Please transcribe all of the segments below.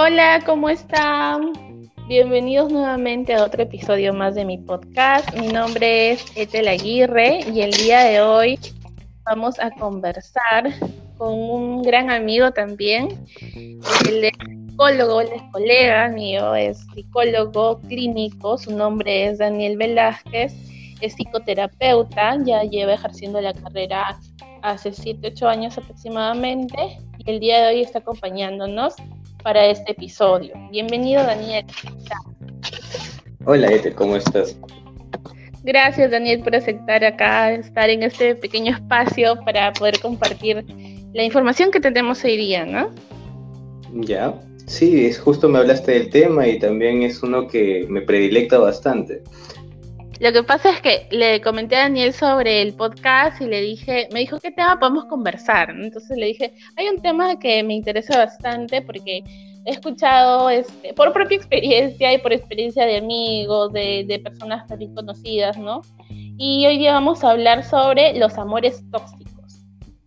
Hola, ¿cómo están? Bienvenidos nuevamente a otro episodio más de mi podcast. Mi nombre es Etel Aguirre y el día de hoy vamos a conversar con un gran amigo también. Es psicólogo, es colega mío, es psicólogo clínico. Su nombre es Daniel Velázquez, es psicoterapeuta, ya lleva ejerciendo la carrera hace 7, 8 años aproximadamente y el día de hoy está acompañándonos para este episodio. Bienvenido, Daniel. Hola, Ethel, ¿cómo estás? Gracias, Daniel, por aceptar acá, estar en este pequeño espacio para poder compartir la información que tenemos hoy día, ¿no? Ya, sí, es justo me hablaste del tema y también es uno que me predilecta bastante. Lo que pasa es que le comenté a Daniel sobre el podcast y le dije, me dijo, ¿qué tema podemos conversar? Entonces le dije, hay un tema que me interesa bastante porque he escuchado este, por propia experiencia y por experiencia de amigos, de, personas también conocidas, ¿no? Y hoy día vamos a hablar sobre los amores tóxicos.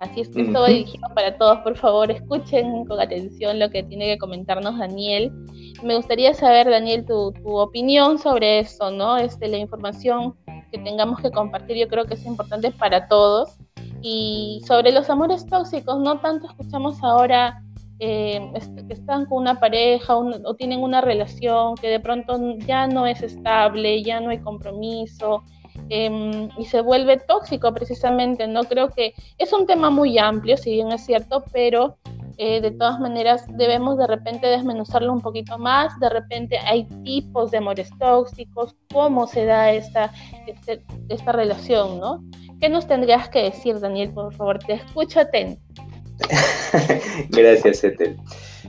Así es que esto va dirigido para todos, por favor, escuchen con atención lo que tiene que comentarnos Daniel. Me gustaría saber, Daniel, tu, tu opinión sobre esto, ¿no? Este, la información que tengamos que compartir yo creo que es importante para todos. Y sobre los amores tóxicos, no tanto escuchamos ahora eh, que están con una pareja o tienen una relación que de pronto ya no es estable, ya no hay compromiso, Em, y se vuelve tóxico precisamente, ¿no? Creo que es un tema muy amplio, si bien es cierto, pero eh, de todas maneras debemos de repente desmenuzarlo un poquito más, de repente hay tipos de amores tóxicos, cómo se da esta, este, esta relación, ¿no? ¿Qué nos tendrías que decir, Daniel? Por favor, te escucho atento. Gracias, Ethel.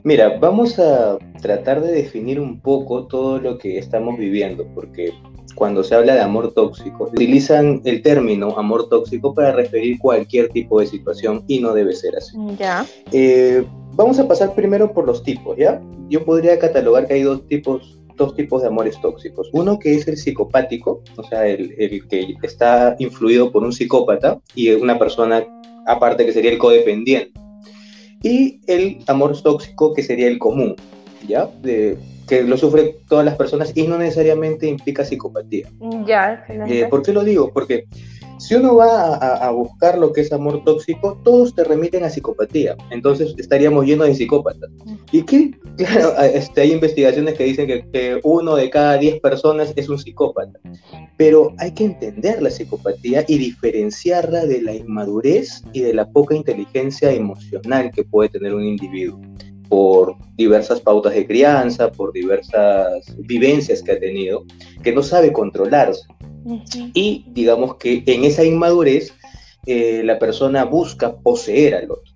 Mira, vamos a tratar de definir un poco todo lo que estamos viviendo, porque cuando se habla de amor tóxico, utilizan el término amor tóxico para referir cualquier tipo de situación y no debe ser así. Ya. Eh, vamos a pasar primero por los tipos, ¿ya? Yo podría catalogar que hay dos tipos, dos tipos de amores tóxicos. Uno que es el psicopático, o sea, el, el que está influido por un psicópata y una persona aparte que sería el codependiente. Y el amor tóxico que sería el común, ¿ya? De, que lo sufren todas las personas y no necesariamente implica psicopatía. Ya, eh, ¿Por qué lo digo? Porque si uno va a, buscar lo que es amor tóxico, todos te remiten a psicopatía. Entonces estaríamos llenos de psicópatas. Y que, claro, este, hay investigaciones que dicen que, que, uno de cada diez personas es un psicópata. Pero hay que entender la psicopatía y diferenciarla de la inmadurez y de la poca inteligencia emocional que puede tener un individuo por diversas pautas de crianza, por diversas vivencias que ha tenido, que no sabe controlarse. Y digamos que en esa inmadurez eh, la persona busca poseer al otro.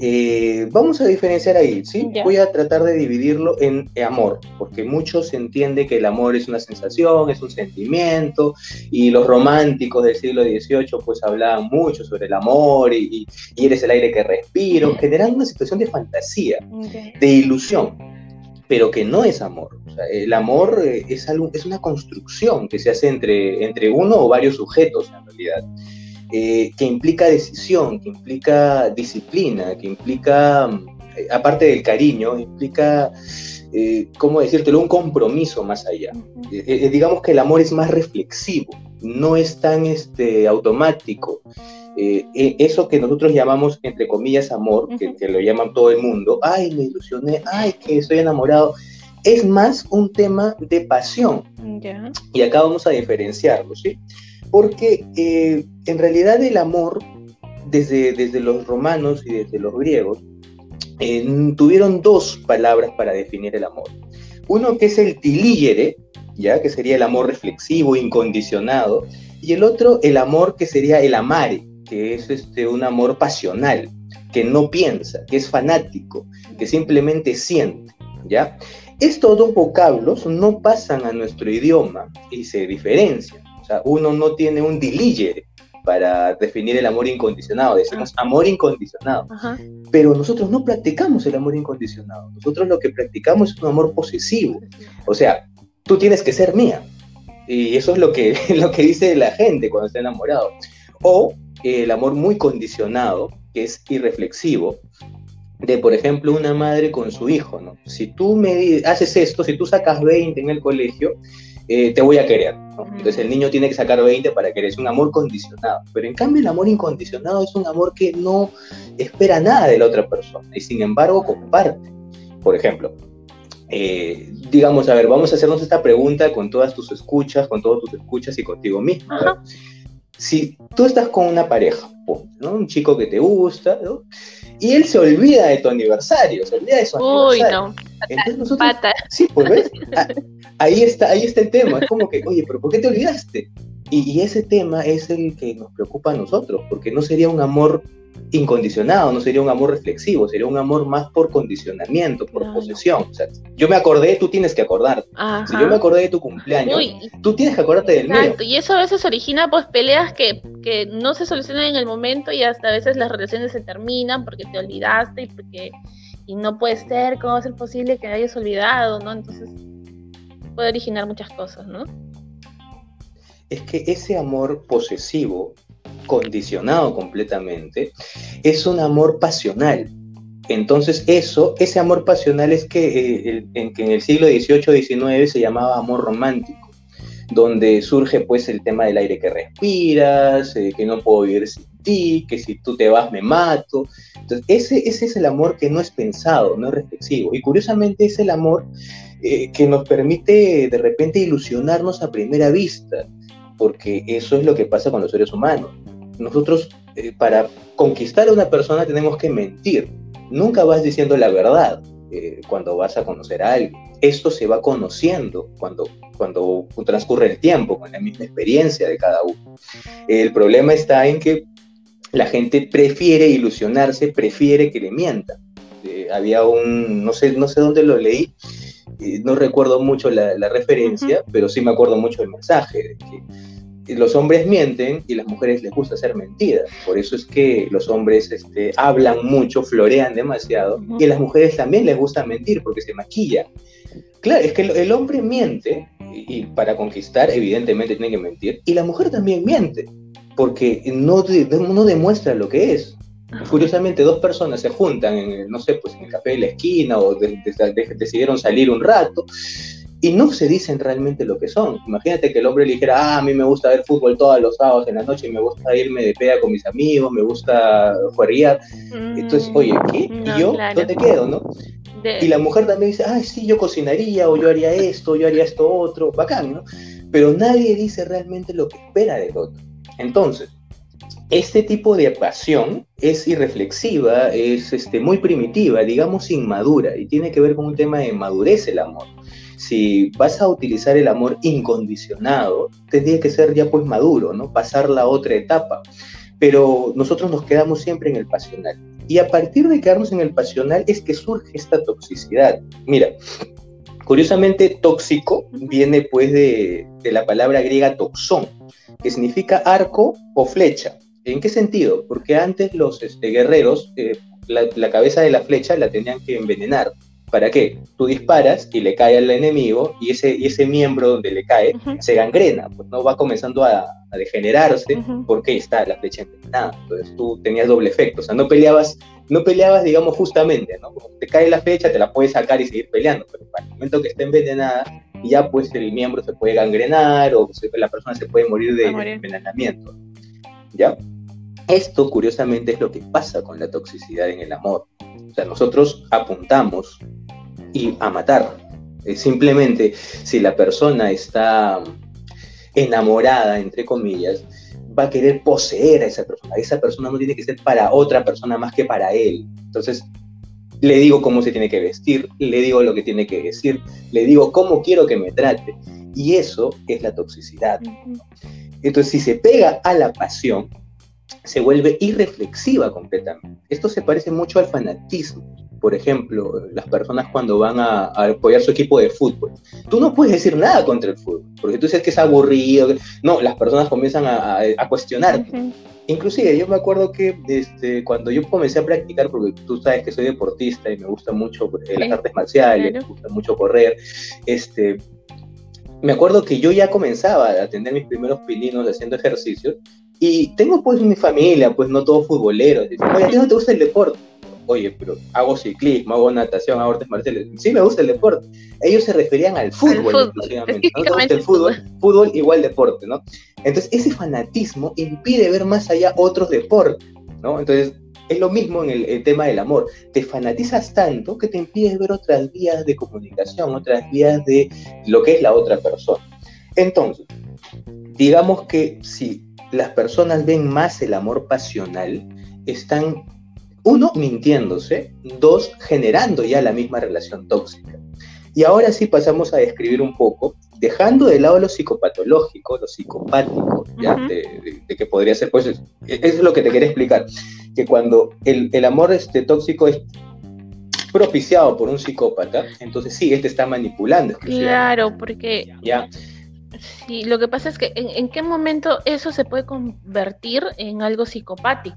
Eh, vamos a diferenciar ahí, ¿sí? Voy a tratar de dividirlo en amor, porque muchos entienden que el amor es una sensación, es un sentimiento, y los románticos del siglo XVIII pues hablaban mucho sobre el amor y, y, eres el aire que respiro, generando una situación de fantasía, de ilusión, pero que no es amor. O sea, el amor eh, es, algo, es una construcción que se hace entre, entre uno o varios sujetos en realidad. Eh, que implica decisión, que implica disciplina, que implica, eh, aparte del cariño, implica, eh, ¿cómo decírtelo?, un compromiso más allá. digamos que el amor es más reflexivo, no es tan este, automático. eso que nosotros llamamos, entre comillas, amor, que, que, lo llaman todo el mundo, ay, me ilusioné, ay, que estoy enamorado, es más un tema de pasión. Y acá vamos a diferenciarlo, ¿sí? Porque eh, en realidad el amor, desde, desde los romanos y desde los griegos, tuvieron dos palabras para definir el amor. Uno que es el tiligere, ya que sería el amor reflexivo, incondicionado, y el otro el amor que sería el amare, que es este, un amor pasional, que no piensa, que es fanático, que simplemente siente, ¿ya? Estos dos vocablos no pasan a nuestro idioma y se diferencian sea, uno no tiene un diligere para definir el amor incondicionado, decimos amor incondicionado. Pero nosotros no practicamos el amor incondicionado. Nosotros lo que practicamos es un amor posesivo. O sea, tú tienes que ser mía. Y eso es lo que, lo que dice la gente cuando está enamorado. O el amor muy condicionado, que es irreflexivo, de, por ejemplo, una madre con su hijo, ¿no? Si tú me haces esto, si tú sacas 20 en el colegio, eh, te voy a querer. Entonces el niño tiene que sacar 20 para querer, es un amor condicionado. Pero en cambio el amor incondicionado es un amor que no espera nada de la otra persona y sin embargo comparte. Por ejemplo, eh, digamos, a ver, vamos a hacernos esta pregunta con todas tus escuchas, con todos tus escuchas y contigo mismo. Si tú estás con una pareja, ¿no? un chico que te gusta, ¿no? y él se olvida de tu aniversario, se olvida de su Uy, no. Entonces nosotros, Sí, pues ves, ah, ahí está, ahí está el tema. Es como que, oye, pero ¿por qué te olvidaste? Y, y, ese tema es el que nos preocupa a nosotros, porque no sería un amor incondicionado, no sería un amor reflexivo, sería un amor más por condicionamiento, por posesión. O sea, yo me acordé, tú tienes que acordar. Si yo me acordé de tu cumpleaños, tú tienes que acordarte del exacto. Y eso a veces origina pues peleas que, que no se solucionan en el momento y hasta a veces las relaciones se terminan porque te olvidaste y porque y no puede ser, ¿cómo va a ser posible que hayas olvidado, no? Entonces puede originar muchas cosas, ¿no? Es que ese amor posesivo condicionado completamente, es un amor pasional. Entonces eso, ese amor pasional es que, eh, en, que en el siglo XVIII-XIX se llamaba amor romántico, donde surge pues el tema del aire que respiras, eh, que no puedo vivir sin ti, que si tú te vas me mato. Entonces ese, ese es el amor que no es pensado, no es reflexivo. Y curiosamente es el amor eh, que nos permite de repente ilusionarnos a primera vista, porque eso es lo que pasa con los seres humanos nosotros eh, para conquistar a una persona tenemos que mentir. Nunca vas diciendo la verdad eh, cuando vas a conocer a alguien. Esto se va conociendo cuando, cuando transcurre el tiempo, con la misma experiencia de cada uno. El problema está en que la gente prefiere ilusionarse, prefiere que le mientan. Eh, había un, no sé, no sé dónde lo leí, no recuerdo mucho la, referencia, pero sí me acuerdo mucho del mensaje, de que los hombres mienten y las mujeres les gusta ser mentidas. Por eso es que los hombres este, hablan mucho, florean demasiado, y a las mujeres también les gusta mentir porque se maquillan. Claro, es que el, hombre miente y, para conquistar evidentemente tiene que mentir, y la mujer también miente porque no, no demuestra lo que es. Curiosamente, dos personas se juntan, en, no sé, pues en el café de la esquina o decidieron salir un rato y no se dicen realmente lo que son. Imagínate que el hombre le dijera, ah, a mí me gusta ver fútbol todos los sábados en la noche, y me gusta irme de peda con mis amigos, me gusta jugar. Entonces, oye, ¿qué? ¿Y yo? ¿Dónde quedo, no? Y la mujer también dice, ah, sí, yo cocinaría, o yo haría esto, yo haría esto otro, bacán, ¿no? Pero nadie dice realmente lo que espera del otro. Entonces, este tipo de pasión es irreflexiva, es este, muy primitiva, digamos inmadura, y tiene que ver con un tema de madurez el amor si vas a utilizar el amor incondicionado, tendría que ser ya pues maduro, ¿no? Pasar la otra etapa. Pero nosotros nos quedamos siempre en el pasional. Y a partir de quedarnos en el pasional es que surge esta toxicidad. Mira, curiosamente tóxico viene pues de, la palabra griega toxón, que significa arco o flecha. ¿En qué sentido? Porque antes los este, guerreros, eh, la, cabeza de la flecha la tenían que envenenar. ¿Para qué? Tú disparas y le cae al enemigo y ese, y ese miembro donde le cae se gangrena, pues no va comenzando a, degenerarse porque está la flecha envenenada. Entonces tú tenías doble efecto, o sea, no peleabas, no peleabas, digamos, justamente, ¿no? te cae la flecha, te la puedes sacar y seguir peleando, pero para el momento que está envenenada, ya pues el miembro se puede gangrenar o la persona se puede morir de envenenamiento. ¿Ya? Esto, curiosamente, es lo que pasa con la toxicidad en el amor. O sea, nosotros apuntamos y a matar. simplemente, si la persona está enamorada, entre comillas, va a querer poseer a esa persona. Esa persona no tiene que ser para otra persona más que para él. Entonces, le digo cómo se tiene que vestir, le digo lo que tiene que decir, le digo cómo quiero que me trate. Y eso es la toxicidad. Entonces, si se pega a la pasión, se vuelve irreflexiva completamente. Esto se parece mucho al fanatismo. Por ejemplo, las personas cuando van a, apoyar su equipo de fútbol. Tú no puedes decir nada contra el fútbol, porque tú dices que es aburrido. No, las personas comienzan a, a cuestionarte. Inclusive yo me acuerdo que este, cuando yo comencé a practicar, porque tú sabes que soy deportista y me gusta mucho eh, las artes marciales, me gusta mucho correr, este, me acuerdo que yo ya comenzaba a tener mis primeros pininos haciendo ejercicio y tengo pues mi familia, pues no todos futboleros. Dicen, oye, ¿a ti no te gusta el deporte? Oye, pero hago ciclismo, hago natación, hago artes marciales. Sí me gusta el deporte. Ellos se referían al fútbol, exclusivamente. ¿no? el fútbol, fútbol igual deporte, ¿no? Entonces, ese fanatismo impide ver más allá otros deportes, ¿no? Entonces, es lo mismo en el, tema del amor. Te fanatizas tanto que te impides ver otras vías de comunicación, otras vías de lo que es la otra persona. Entonces, digamos que si las personas ven más el amor pasional, están, uno, mintiéndose, dos, generando ya la misma relación tóxica. Y ahora sí pasamos a describir un poco, dejando de lado lo psicopatológico, lo psicopático, ¿ya? De, que podría ser, pues, eso es lo que te quería explicar, que cuando el, el amor este, tóxico es propiciado por un psicópata, entonces sí, él te está manipulando. Claro, porque ¿Ya? Sí, lo que pasa es que ¿en, qué momento eso se puede convertir en algo psicopático?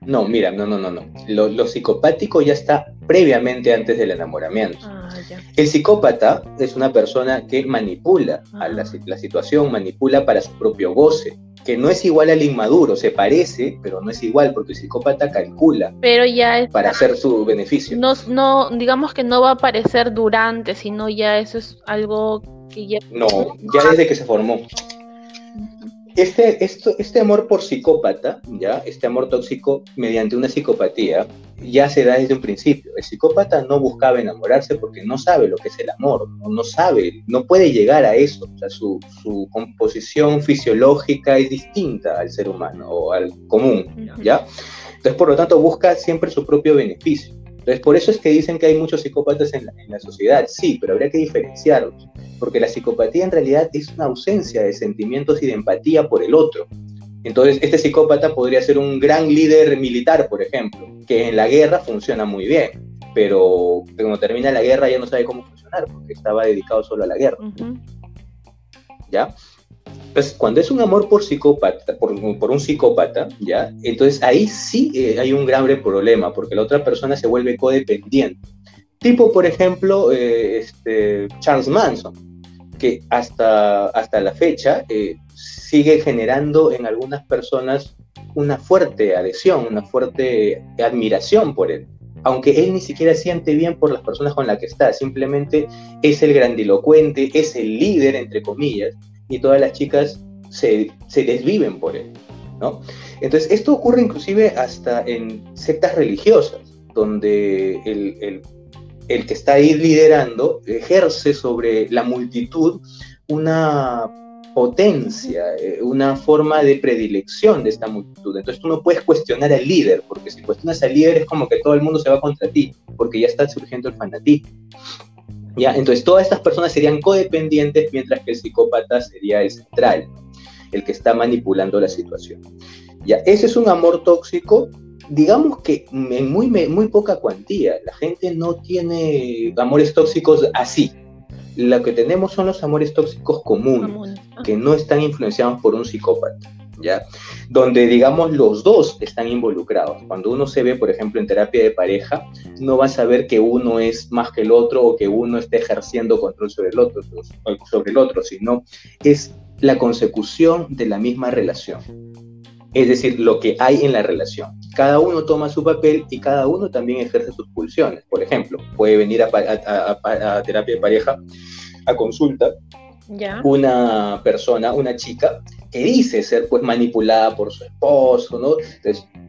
No, mira, no, no, no, no. Lo, psicopático ya está previamente antes del enamoramiento. Ah, El psicópata es una persona que manipula a la, ah. la, situación, manipula para su propio goce, que no es igual al inmaduro, se parece, pero no es igual, porque el psicópata calcula. Pero ya es, para hacer su beneficio. No, no, digamos que no va a aparecer durante, sino ya eso es algo no, ya desde que se formó. Este, esto, este amor por psicópata, ya, este amor tóxico mediante una psicopatía, ya se da desde un principio. El psicópata no buscaba enamorarse porque no sabe lo que es el amor, no, sabe, no puede llegar a eso. O sea, su, su, composición fisiológica es distinta al ser humano o al común, ¿ya? Entonces, por lo tanto, busca siempre su propio beneficio. Entonces, por eso es que dicen que hay muchos psicópatas en la, sociedad, sí, pero habría que diferenciarlos, porque la psicopatía en realidad es una ausencia de sentimientos y de empatía por el otro. Entonces, este psicópata podría ser un gran líder militar, por ejemplo, que en la guerra funciona muy bien, pero cuando termina la guerra ya no sabe cómo funcionar, porque estaba dedicado solo a la guerra. ¿Ya? Pues cuando es un amor por psicópata, por, un psicópata, ¿ya? Entonces ahí sí eh, hay un grave problema, porque la otra persona se vuelve codependiente. Tipo, por ejemplo, eh, este, Charles Manson, que hasta, hasta la fecha eh, sigue generando en algunas personas una fuerte adhesión, una fuerte admiración por él. Aunque él ni siquiera siente bien por las personas con las que está, simplemente es el grandilocuente, es el líder, entre comillas, y todas las chicas se, desviven por él, ¿no? Entonces, esto ocurre inclusive hasta en sectas religiosas, donde el, que está ahí liderando ejerce sobre la multitud una potencia, eh, una forma de predilección de esta multitud. Entonces tú no puedes cuestionar al líder, porque si cuestionas al líder es como que todo el mundo se va contra ti, porque ya está surgiendo el fanatismo. ¿Ya? Entonces todas estas personas serían codependientes mientras que el psicópata sería el central, el que está manipulando la situación. ¿ya? Ese es un amor tóxico, digamos que en muy, muy poca cuantía. La gente no tiene amores tóxicos así. Lo que tenemos son los amores tóxicos comunes, que no están influenciados por un psicópata. ¿Ya? Donde, digamos, los dos están involucrados. Cuando uno se ve, por ejemplo, en terapia de pareja, no va a saber que uno es más que el otro o que uno esté ejerciendo control sobre el otro, sobre el otro, sino es la consecución de la misma relación. Es decir, lo que hay en la relación. Cada uno toma su papel y cada uno también ejerce sus pulsiones. Por ejemplo, puede venir a, a terapia de pareja, a consulta, una persona, una chica, que dice ser pues manipulada por su esposo, ¿no?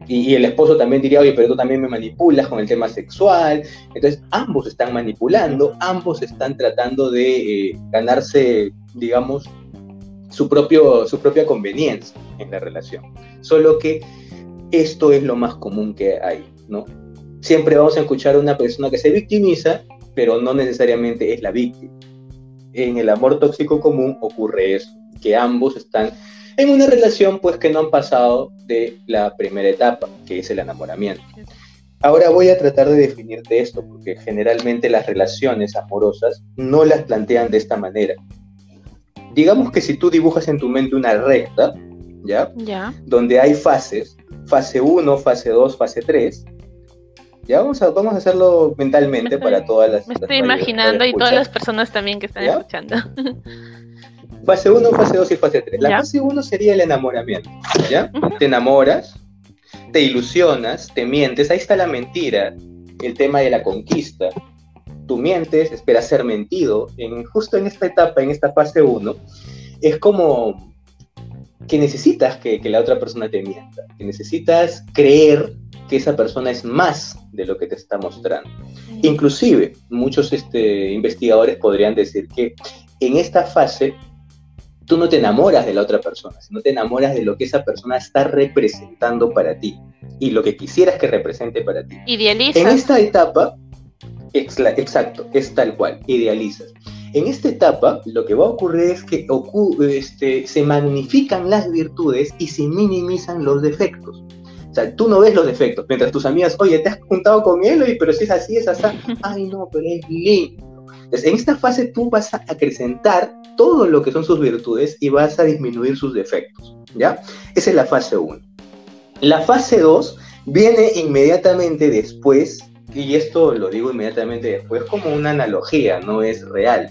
y, el esposo también diría, oye, pero tú también me manipulas con el tema sexual. Entonces, ambos están manipulando, ambos están tratando de eh, ganarse, digamos, su, propio, su propia conveniencia en la relación. Solo que esto es lo más común que hay, ¿no? Siempre vamos a escuchar a una persona que se victimiza, pero no necesariamente es la víctima en el amor tóxico común ocurre eso, que ambos están en una relación pues que no han pasado de la primera etapa, que es el enamoramiento. Ahora voy a tratar de definirte esto, porque generalmente las relaciones amorosas no las plantean de esta manera. Digamos que si tú dibujas en tu mente una recta, ¿ya? ¿ya? Donde hay fases, fase 1, fase 2, fase 3, ya vamos a, vamos a hacerlo mentalmente para todas las Me estoy imaginando y todas las personas también que están escuchando. Fase 1, fase 2 y fase 3. La fase 1 sería el enamoramiento. ¿Ya? Te enamoras, te ilusionas, te mientes, ahí está la mentira. el tema de la conquista. Tú mientes, esperas ser mentido. En, justo en esta etapa, en esta fase 1, es como que necesitas que, que, la otra persona te mienta, que necesitas creer que esa persona es más de lo que te está mostrando. Inclusive, muchos este, investigadores podrían decir que en esta fase tú no te enamoras de la otra persona, sino te enamoras de lo que esa persona está representando para ti y lo que quisieras que represente para ti. Idealizas. En esta etapa, exacto, es tal cual, idealizas. En esta etapa, lo que va a ocurrir es que este, se magnifican las virtudes y se minimizan los defectos. O sea, tú no ves los defectos, mientras tus amigas, oye, te has juntado con él, pero si es así, es así, ay no, pero es lindo. Entonces, en esta fase tú vas a acrecentar todo lo que son sus virtudes y vas a disminuir sus defectos, ¿ya? Esa es la fase 1. La fase 2 viene inmediatamente después, y esto lo digo inmediatamente después como una analogía, no es real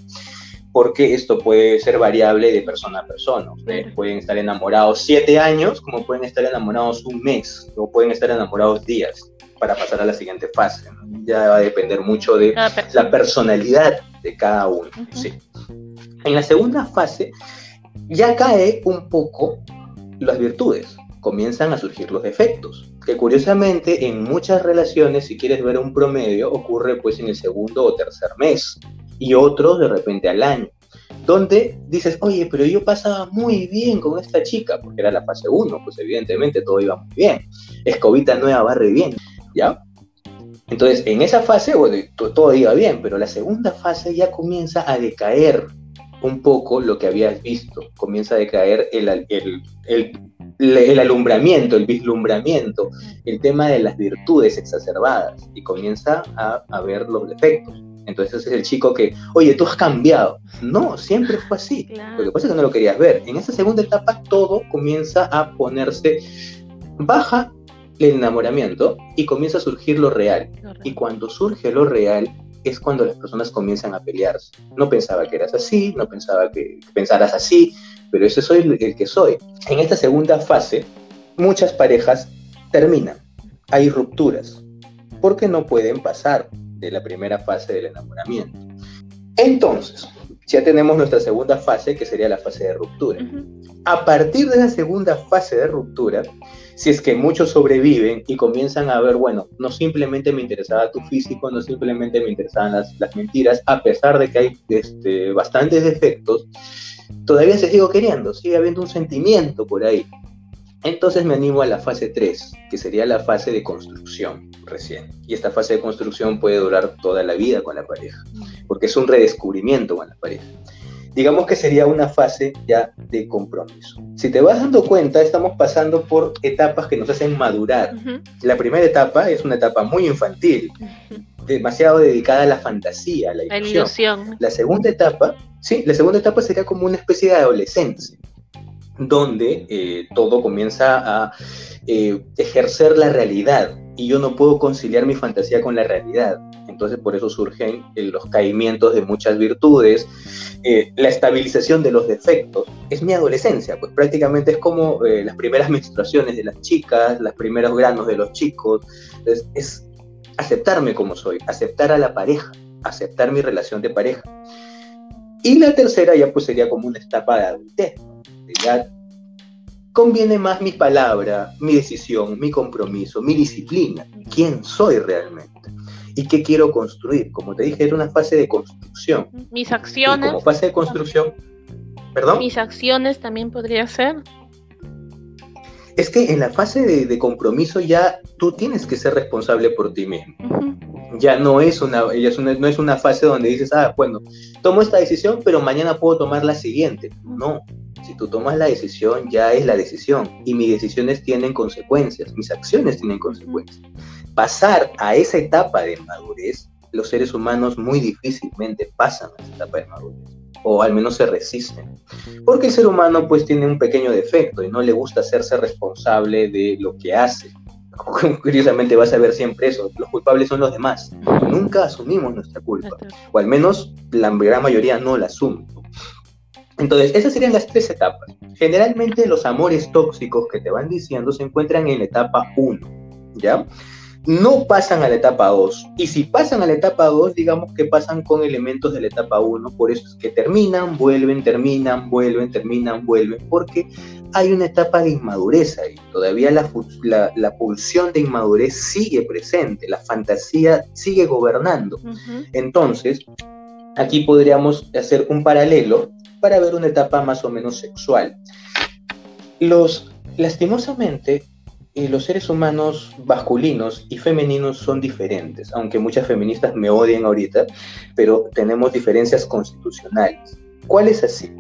porque esto puede ser variable de persona a persona. Ustedes pueden estar enamorados siete años, como pueden estar enamorados un mes, o pueden estar enamorados días para pasar a la siguiente fase. Ya va a depender mucho de la personalidad de cada uno. sí. En la segunda fase ya cae un poco las virtudes, comienzan a surgir los defectos, que curiosamente en muchas relaciones, si quieres ver un promedio, ocurre pues en el segundo o tercer mes y otros de repente al año. Donde dices, oye, pero yo pasaba muy bien con esta chica, porque era la fase 1, pues evidentemente todo iba muy bien. Escobita nueva barre bien, ¿ya? Entonces, en esa fase, bueno, todo iba bien, pero la segunda fase ya comienza a decaer un poco lo que habías visto, comienza a decaer el, el, el, el, alumbramiento, el vislumbramiento, el tema de las virtudes exacerbadas y comienza a, a ver los defectos. Entonces es el chico que, oye, tú has cambiado. No, siempre fue así. Lo que pasa es que no lo querías ver. En esa segunda etapa todo comienza a ponerse, baja el enamoramiento y comienza a surgir lo real. Y cuando surge lo real es cuando las personas comienzan a pelearse. No pensaba que eras así, no pensaba que pensaras así, pero ese soy el que soy. En esta segunda fase, muchas parejas terminan. Hay rupturas porque no pueden pasar de la primera fase del enamoramiento. Entonces, ya tenemos nuestra segunda fase, que sería la fase de ruptura. A partir de la segunda fase de ruptura, si es que muchos sobreviven y comienzan a ver, bueno, no simplemente me interesaba tu físico, no simplemente me interesaban las, las mentiras, a pesar de que hay este, bastantes defectos, todavía se sigo queriendo, sigue habiendo un sentimiento por ahí. Entonces me animo a la fase 3, que sería la fase de construcción recién. Y esta fase de construcción puede durar toda la vida con la pareja, porque es un redescubrimiento con la pareja. Digamos que sería una fase ya de compromiso. Si te vas dando cuenta, estamos pasando por etapas que nos hacen madurar. La primera etapa es una etapa muy infantil, demasiado dedicada a la fantasía, a la ilusión. la ilusión. La segunda etapa, sí, la segunda etapa sería como una especie de adolescencia donde eh, todo comienza a eh, ejercer la realidad y yo no puedo conciliar mi fantasía con la realidad. Entonces por eso surgen eh, los caimientos de muchas virtudes, la estabilización de los defectos. Es mi adolescencia, pues prácticamente es como las primeras menstruaciones de las chicas, los primeros granos de los chicos. es aceptarme como soy, aceptar a la pareja, aceptar mi relación de pareja. Y la tercera ya pues sería como una etapa de adultez, conviene más mi palabra, mi decisión, mi compromiso, mi disciplina, quién soy realmente y qué quiero construir. Como te dije, era una fase de construcción. Mis acciones. como fase de construcción. ¿Perdón? Mis acciones también podría ser. Es que en la fase de, compromiso ya tú tienes que ser responsable por ti mismo. Ya no es una, ya es una, no es una fase donde dices, ah, bueno, tomo esta decisión, pero mañana puedo tomar la siguiente. No, si tú tomas la decisión, ya es la decisión y mis decisiones tienen consecuencias, mis acciones tienen consecuencias. Pasar a esa etapa de madurez, los seres humanos muy difícilmente pasan a esa etapa de madurez o al menos se resisten. Porque el ser humano pues tiene un pequeño defecto y no le gusta hacerse responsable de lo que hace. Curiosamente vas a ver siempre eso, los culpables son los demás. Nunca asumimos nuestra culpa, o al menos la gran mayoría no la asume. Entonces, esas serían las tres etapas. Generalmente los amores tóxicos que te van diciendo se encuentran en la etapa 1, ¿ya? no pasan a la etapa 2. Y si pasan a la etapa 2, digamos que pasan con elementos de la etapa 1. Por eso es que terminan, vuelven, terminan, vuelven, terminan, vuelven. Porque hay una etapa de inmadurez ahí. Todavía la, la, pulsión de inmadurez sigue presente. La fantasía sigue gobernando. Entonces, aquí podríamos hacer un paralelo para ver una etapa más o menos sexual. Los, lastimosamente, y los seres humanos masculinos y femeninos son diferentes, aunque muchas feministas me odien ahorita, pero tenemos diferencias constitucionales. ¿Cuál es así?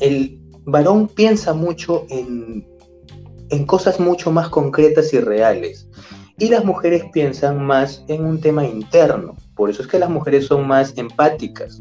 El varón piensa mucho en, en cosas mucho más concretas y reales, y las mujeres piensan más en un tema interno. Por eso es que las mujeres son más empáticas,